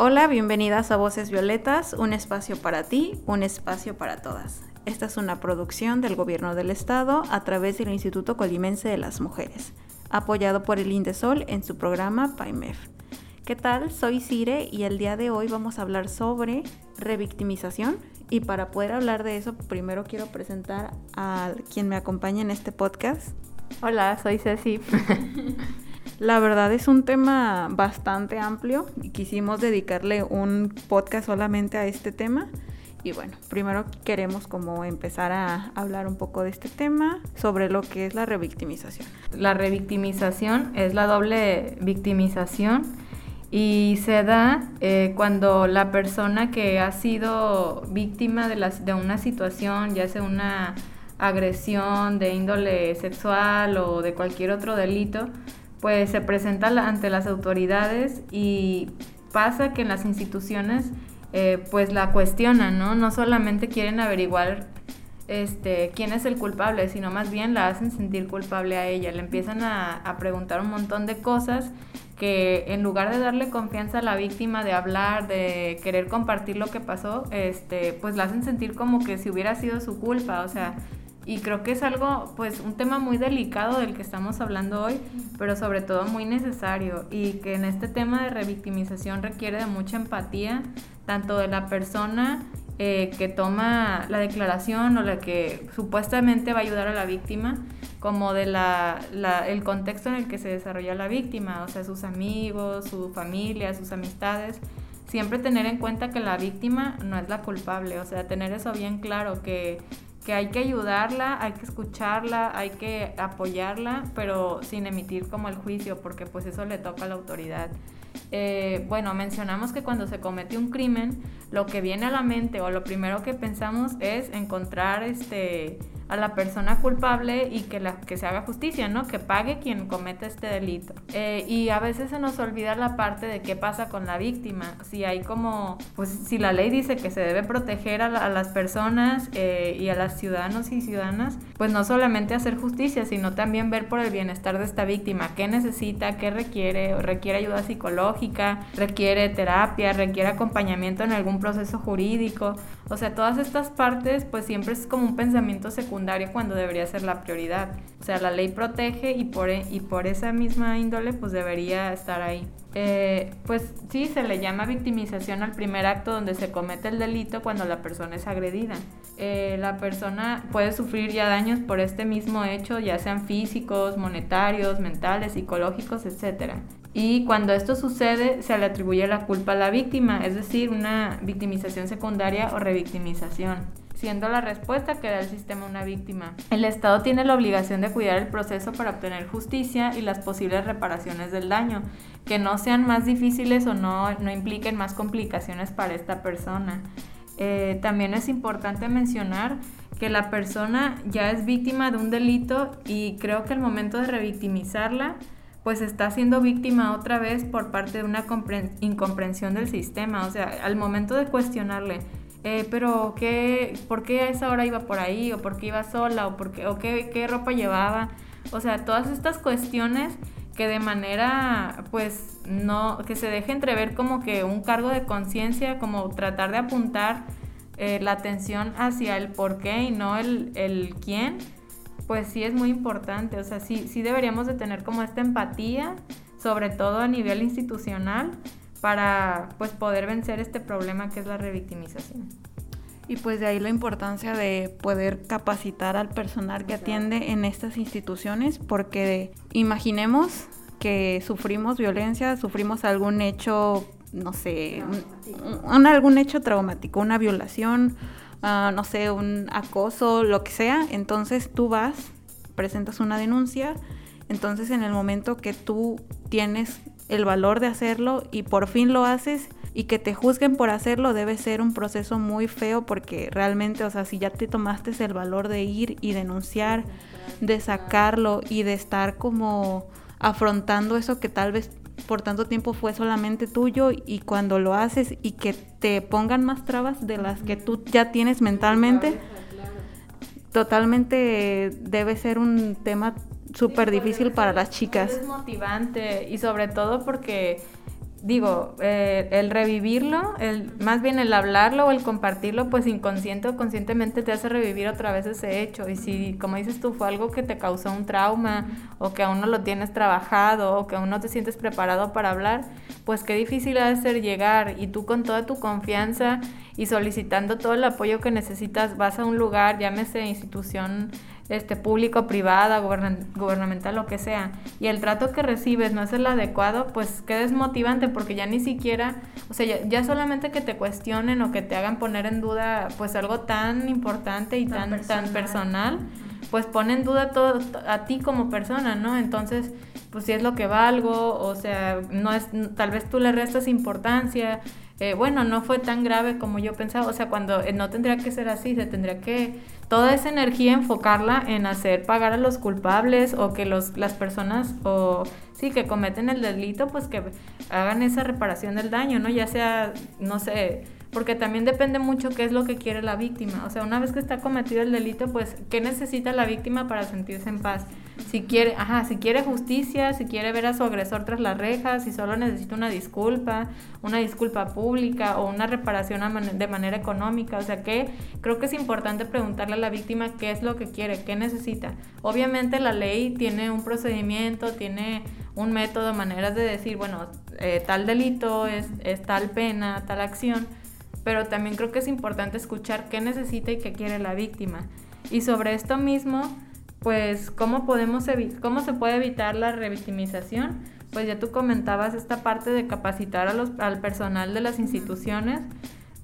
Hola, bienvenidas a Voces Violetas, un espacio para ti, un espacio para todas. Esta es una producción del Gobierno del Estado a través del Instituto Colimense de las Mujeres, apoyado por el Indesol en su programa PAIMEF. ¿Qué tal? Soy Cire y el día de hoy vamos a hablar sobre revictimización y para poder hablar de eso primero quiero presentar a quien me acompaña en este podcast. Hola, soy Ceci. La verdad es un tema bastante amplio y quisimos dedicarle un podcast solamente a este tema. Y bueno, primero queremos como empezar a hablar un poco de este tema sobre lo que es la revictimización. La revictimización es la doble victimización y se da eh, cuando la persona que ha sido víctima de, una situación, ya sea una agresión de índole sexual o de cualquier otro delito, pues se presenta ante las autoridades y pasa que en las instituciones eh, pues la cuestionan, ¿no? No solamente quieren averiguar este, quién es el culpable, sino más bien la hacen sentir culpable a ella. Le empiezan a, a, preguntar un montón de cosas que en lugar de darle confianza a la víctima, de hablar, de querer compartir lo que pasó, este, pues la hacen sentir como que si hubiera sido su culpa. O sea, y creo que es algo, pues un tema muy delicado del que estamos hablando hoy, pero sobre todo muy necesario y que en este tema de revictimización requiere de mucha empatía, tanto de la persona eh, que toma la declaración o la que supuestamente va a ayudar a la víctima, como de la, el contexto en el que se desarrolla la víctima, o sea, sus amigos, su familia, sus amistades. Siempre tener en cuenta que la víctima no es la culpable, o sea, tener eso bien claro, que que hay que ayudarla, hay que escucharla, hay que apoyarla, pero sin emitir como el juicio, porque pues eso le toca a la autoridad. Eh, bueno, mencionamos que cuando se comete un crimen, lo que viene a la mente o lo primero que pensamos es encontrar este a la persona culpable y que, la, que se haga justicia, ¿no? Que pague quien comete este delito. Eh, y a veces se nos olvida la parte de qué pasa con la víctima. Si hay como, pues si la ley dice que se debe proteger a, las personas eh, y a las ciudadanos y ciudadanas, pues no solamente hacer justicia, sino también ver por el bienestar de esta víctima, qué necesita, qué requiere, requiere ayuda psicológica, requiere terapia, requiere acompañamiento en algún proceso jurídico. O sea, todas estas partes, pues siempre es como un pensamiento secundario cuando debería ser la prioridad. O sea, la ley protege y por, e, y por esa misma índole pues debería estar ahí. Eh, pues sí, se le llama victimización al primer acto donde se comete el delito cuando la persona es agredida. Eh, la persona puede sufrir ya daños por este mismo hecho, ya sean físicos, monetarios, mentales, psicológicos, etc. Y cuando esto sucede, se le atribuye la culpa a la víctima, es decir, una victimización secundaria o revictimización siendo la respuesta que da el sistema una víctima. El Estado tiene la obligación de cuidar el proceso para obtener justicia y las posibles reparaciones del daño, que no sean más difíciles o no, no impliquen más complicaciones para esta persona. Eh, también es importante mencionar que la persona ya es víctima de un delito y creo que el momento de revictimizarla pues está siendo víctima otra vez por parte de una incomprensión del sistema. O sea, al momento de cuestionarle, eh, pero ¿qué, ¿por qué a esa hora iba por ahí? ¿O por qué iba sola? ¿O, por qué, o qué, qué ropa llevaba? O sea, todas estas cuestiones que de manera, pues, no, que se deje entrever como que un cargo de conciencia, como tratar de apuntar eh, la atención hacia el por qué y no el, el quién, pues sí es muy importante. O sea, sí, sí deberíamos de tener como esta empatía, sobre todo a nivel institucional, para pues poder vencer este problema que es la revictimización. Y pues de ahí la importancia de poder capacitar al personal que atiende en estas instituciones, porque imaginemos que sufrimos violencia, sufrimos algún hecho, no sé, un, algún hecho traumático, una violación, uh, no sé, un acoso, lo que sea, entonces tú vas, presentas una denuncia, entonces en el momento que tú tienes el valor de hacerlo y por fin lo haces y que te juzguen por hacerlo debe ser un proceso muy feo porque realmente, o sea, si ya te tomaste el valor de ir y denunciar, de sacarlo y de estar como afrontando eso que tal vez por tanto tiempo fue solamente tuyo y cuando lo haces y que te pongan más trabas de las que tú ya tienes mentalmente, totalmente debe ser un tema súper difícil para las chicas. Es motivante y sobre todo porque digo, eh, el revivirlo, el, más bien el hablarlo o el compartirlo, pues inconsciente o conscientemente te hace revivir otra vez ese hecho. Y si, como dices tú, fue algo que te causó un trauma o que aún no lo tienes trabajado o que aún no te sientes preparado para hablar, pues qué difícil ha de ser llegar y tú con toda tu confianza y solicitando todo el apoyo que necesitas, vas a un lugar, llámese institución este, público, privada, gubernamental, lo que sea, y el trato que recibes no es el adecuado, pues qué desmotivante porque ya ni siquiera, o sea, ya, solamente que te cuestionen o que te hagan poner en duda pues algo tan importante y tan, personal. tan personal, pues pone en duda todo a ti como persona, ¿no? Entonces, pues si es lo que valgo, o sea, no es, tal vez tú le restas importancia, eh, bueno, no fue tan grave como yo pensaba, o sea, cuando eh, no tendría que ser así, se tendría que toda esa energía enfocarla en hacer pagar a los culpables o que los, las personas o sí que cometen el delito, pues que hagan esa reparación del daño, ¿no? Ya sea, no sé, porque también depende mucho qué es lo que quiere la víctima. O sea, una vez que está cometido el delito, pues, ¿qué necesita la víctima para sentirse en paz? Si quiere, ajá, si quiere justicia, si quiere ver a su agresor tras las rejas, si solo necesita una disculpa, una disculpa pública o una reparación de manera económica. O sea, que creo que es importante preguntarle a la víctima qué es lo que quiere, qué necesita. Obviamente la ley tiene un procedimiento, tiene un método, maneras de decir, bueno, eh, tal delito es, es tal pena, tal acción pero también creo que es importante escuchar qué necesita y qué quiere la víctima. Y sobre esto mismo, pues, ¿cómo, podemos cómo se puede evitar la revictimización? Pues ya tú comentabas esta parte de capacitar a los, al personal de las instituciones,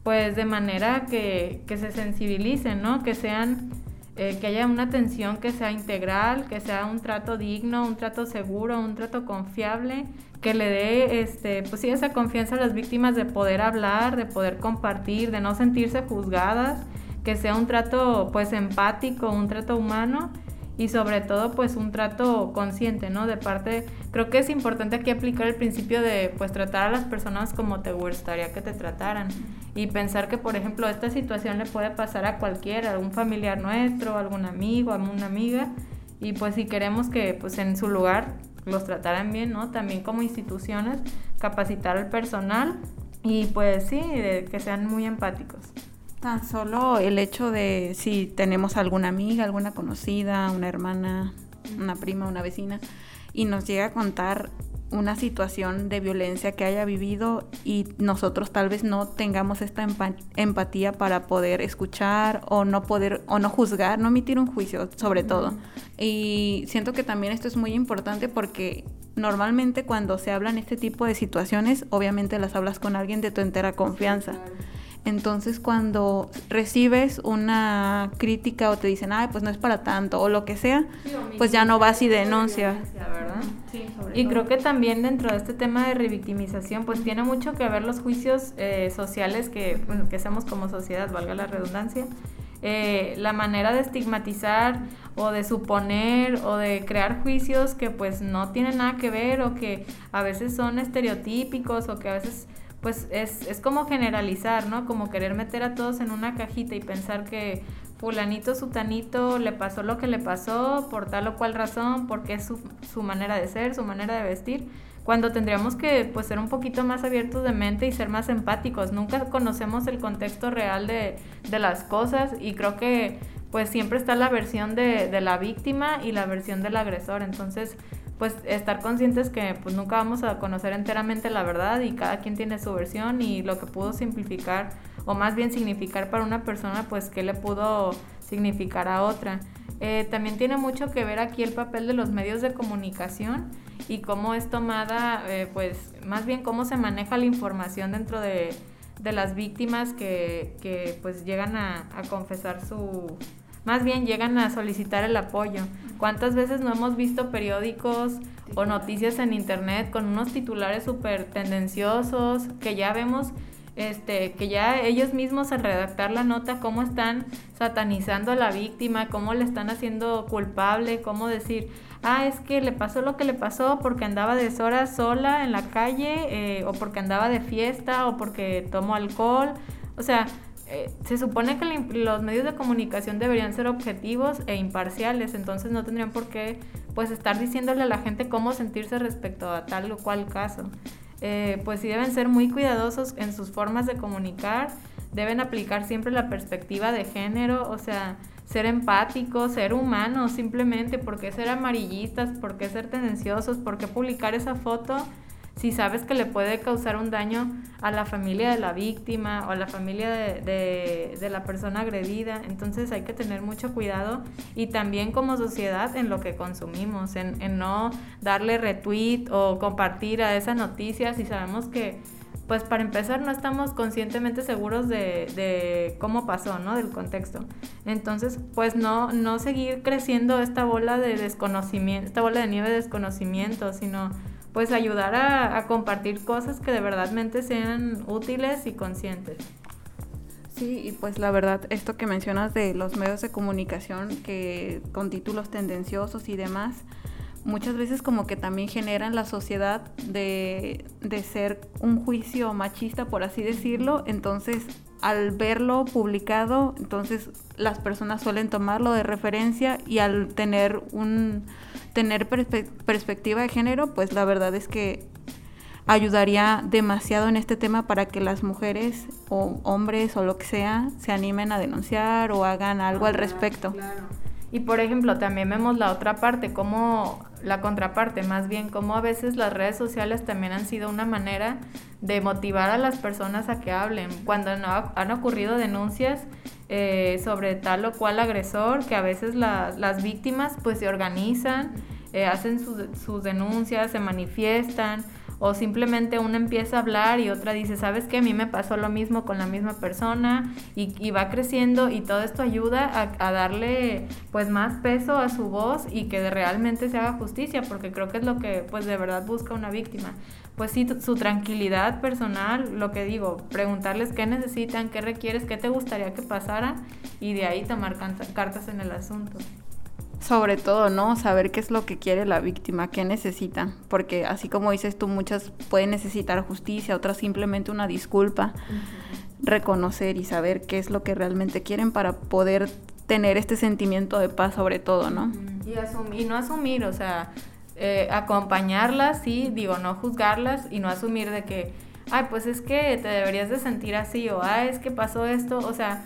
pues de manera que, que se sensibilicen, ¿no? Que sean eh, que haya una atención que sea integral, que sea un trato digno, un trato seguro, un trato confiable, que le dé este, pues sí, esa confianza a las víctimas de poder hablar, de poder compartir, de no sentirse juzgadas, que sea un trato pues empático, un trato humano y sobre todo pues un trato consciente, ¿no? De parte, creo que es importante aquí aplicar el principio de pues tratar a las personas como te gustaría que te trataran y pensar que por ejemplo esta situación le puede pasar a cualquiera, algún familiar nuestro, algún amigo, a una amiga y pues si queremos que pues en su lugar los trataran bien, ¿no? También como instituciones capacitar al personal y pues sí, que sean muy empáticos. Tan solo el hecho de si tenemos alguna amiga, alguna conocida, una hermana, una prima, una vecina, y nos llega a contar una situación de violencia que haya vivido y nosotros tal vez no tengamos esta empatía para poder escuchar o no poder o no juzgar, no emitir un juicio sobre todo. Y siento que también esto es muy importante porque normalmente cuando se hablan este tipo de situaciones, obviamente las hablas con alguien de tu entera confianza. Entonces cuando recibes una crítica o te dicen, ay, pues no es para tanto o lo que sea, pues ya no vas y denuncias. y creo que también dentro de este tema de revictimización, pues tiene mucho que ver los juicios eh, sociales que, bueno, que hacemos como sociedad, valga la redundancia. Eh, la manera de estigmatizar o de suponer o de crear juicios que pues no tienen nada que ver o que a veces son estereotípicos o que a veces pues es, es como generalizar, ¿no? Como querer meter a todos en una cajita y pensar que fulanito, sutanito le pasó lo que le pasó por tal o cual razón, porque es su, su manera de ser, su manera de vestir, cuando tendríamos que pues ser un poquito más abiertos de mente y ser más empáticos. Nunca conocemos el contexto real de, de las cosas y creo que pues siempre está la versión de, de la víctima y la versión del agresor. Entonces, pues estar conscientes que pues nunca vamos a conocer enteramente la verdad y cada quien tiene su versión y lo que pudo simplificar o más bien significar para una persona pues qué le pudo significar a otra. Eh, también tiene mucho que ver aquí el papel de los medios de comunicación y cómo es tomada, eh, pues más bien cómo se maneja la información dentro de, de las víctimas que, que, pues llegan a, a confesar su, más bien llegan a solicitar el apoyo. ¿Cuántas veces no hemos visto periódicos o noticias en internet con unos titulares súper tendenciosos que ya vemos este, que ya ellos mismos al redactar la nota, cómo están satanizando a la víctima, cómo le están haciendo culpable, cómo decir, ah, es que le pasó lo que le pasó porque andaba de horas sola en la calle, eh, o porque andaba de fiesta, o porque tomó alcohol. O sea, eh, se supone que los medios de comunicación deberían ser objetivos e imparciales, entonces no tendrían por qué pues estar diciéndole a la gente cómo sentirse respecto a tal o cual caso. Eh, pues sí deben ser muy cuidadosos en sus formas de comunicar, deben aplicar siempre la perspectiva de género, o sea, ser empáticos, ser humanos simplemente, ¿por qué ser amarillistas? ¿Por qué ser tendenciosos? ¿Por qué publicar esa foto? Si sabes que le puede causar un daño a la familia de la víctima o a la familia de, de, la persona agredida. Entonces hay que tener mucho cuidado y también como sociedad en lo que consumimos, en, no darle retweet o compartir a esa noticia si sabemos que pues para empezar no estamos conscientemente seguros de, de, cómo pasó, ¿no? Del contexto. Entonces, pues no, no seguir creciendo esta bola de desconocimiento, esta bola de nieve de desconocimiento, sino pues ayudar a, compartir cosas que de verdadmente sean útiles y conscientes. Sí, y pues la verdad, esto que mencionas de los medios de comunicación que con títulos tendenciosos y demás, muchas veces como que también generan la sociedad de, de ser un juicio machista, por así decirlo. Entonces, al verlo publicado, entonces las personas suelen tomarlo de referencia y al tener un tener perspectiva de género, pues la verdad es que ayudaría demasiado en este tema para que las mujeres o hombres o lo que sea se animen a denunciar o hagan algo al respecto. Y por ejemplo, también vemos la otra parte, como la contraparte, más bien, como a veces las redes sociales también han sido una manera de motivar a las personas a que hablen. Cuando no han ocurrido denuncias eh, sobre tal o cual agresor, que a veces las víctimas pues se organizan, eh, hacen sus denuncias, se manifiestan o simplemente una empieza a hablar y otra dice, ¿sabes qué? A mí me pasó lo mismo con la misma persona y, va creciendo y todo esto ayuda a, darle pues más peso a su voz y que realmente se haga justicia, porque creo que es lo que pues de verdad busca una víctima. Pues sí, su tranquilidad personal, lo que digo, preguntarles qué necesitan, qué requieres, qué te gustaría que pasara y de ahí tomar cartas en el asunto. Sobre todo, ¿no? Saber qué es lo que quiere la víctima, qué necesita. Porque así como dices tú, muchas pueden necesitar justicia, otras simplemente una disculpa. Reconocer y saber qué es lo que realmente quieren para poder tener este sentimiento de paz sobre todo, ¿no? Y, asumir, no asumir, o sea, eh, acompañarlas, sí, digo, no juzgarlas y no asumir de que, ay, pues es que te deberías de sentir así o, ay, es que pasó esto, o sea,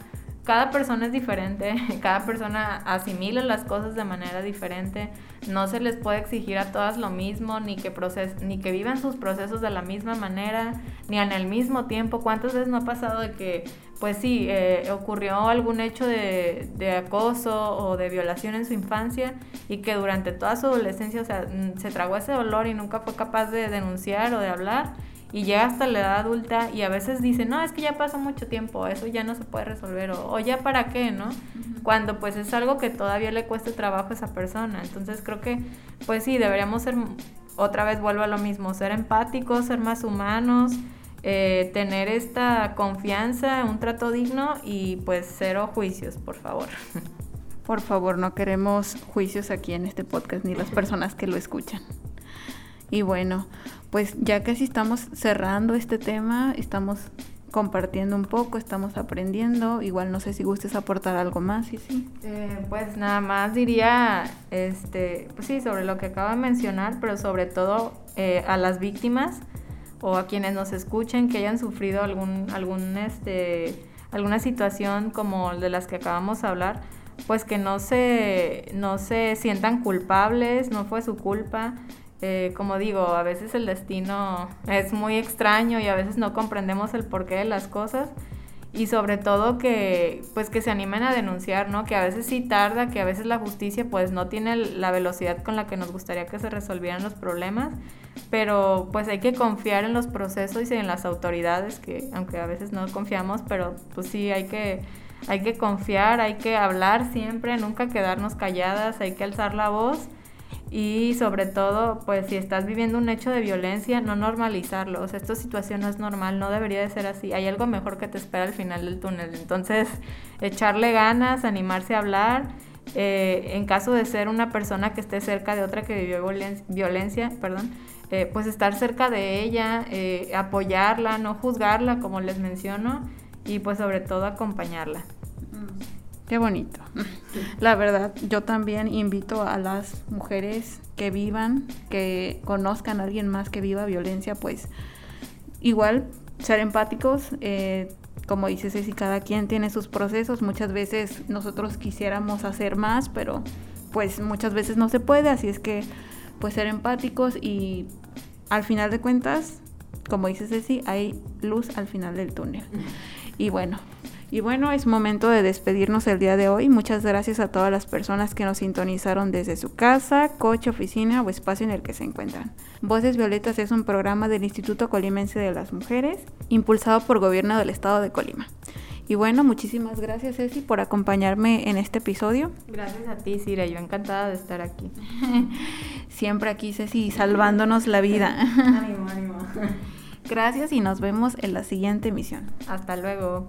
cada persona es diferente, cada persona asimila las cosas de manera diferente, no se les puede exigir a todas lo mismo, ni que, proces ni que vivan sus procesos de la misma manera, ni en el mismo tiempo. ¿Cuántas veces no ha pasado de que, pues sí, eh, ocurrió algún hecho de, acoso o de violación en su infancia y que durante toda su adolescencia, sea, se tragó ese dolor y nunca fue capaz de denunciar o de hablar? Y llega hasta la edad adulta y a veces dice, no, es que ya pasó mucho tiempo, eso ya no se puede resolver, o, ya para qué, ¿no? Cuando pues es algo que todavía le cuesta trabajo a esa persona. Entonces creo que, pues sí, deberíamos ser, otra vez vuelvo a lo mismo, ser empáticos, ser más humanos, eh, tener esta confianza, un trato digno y pues cero juicios, por favor. Por favor, no queremos juicios aquí en este podcast ni las personas que lo escuchan. Y bueno, pues ya casi estamos cerrando este tema, estamos compartiendo un poco, estamos aprendiendo. Igual no sé si gustes aportar algo más, sí, sí. Eh, pues nada más diría, este, pues sí, sobre lo que acabo de mencionar, pero sobre todo eh, a las víctimas o a quienes nos escuchen que hayan sufrido algún, algún, este, alguna situación como de las que acabamos de hablar, pues que no se, no se sientan culpables, no fue su culpa eh, como digo, a veces el destino es muy extraño y a veces no comprendemos el porqué de las cosas. Y sobre todo que pues que se animen a denunciar, ¿no? Que a veces sí tarda, que a veces la justicia pues no tiene la velocidad con la que nos gustaría que se resolvieran los problemas, pero pues hay que confiar en los procesos y en las autoridades que aunque a veces no confiamos, pero pues sí hay que hay que confiar, hay que hablar siempre, nunca quedarnos calladas, hay que alzar la voz y sobre todo, pues si estás viviendo un hecho de violencia, no normalizarlo. O esta situación no es normal, no debería de ser así. Hay algo mejor que te espera al final del túnel. Entonces, echarle ganas, animarse a hablar. Eh, en caso de ser una persona que esté cerca de otra que vivió violencia, perdón, eh, pues estar cerca de ella, eh, apoyarla, no juzgarla, como les menciono, y pues sobre todo acompañarla. Qué bonito. La verdad, yo también invito a las mujeres que vivan, que conozcan a alguien más que viva violencia, pues igual ser empáticos. Eh, como dice Ceci, cada quien tiene sus procesos. Muchas veces nosotros quisiéramos hacer más, pero pues muchas veces no se puede. Así es que pues ser empáticos y al final de cuentas, como dice Ceci, hay luz al final del túnel. Y bueno, y bueno, es momento de despedirnos el día de hoy. Muchas gracias a todas las personas que nos sintonizaron desde su casa, coche, oficina o espacio en el que se encuentran. Voces Violetas es un programa del Instituto Colimense de las Mujeres, impulsado por Gobierno del Estado de Colima. Y bueno, muchísimas gracias Ceci por acompañarme en este episodio. Gracias a ti, Cira, yo encantada de estar aquí. Siempre aquí, Ceci, salvándonos la vida. ánimo, ánimo. Gracias y nos vemos en la siguiente emisión. Hasta luego.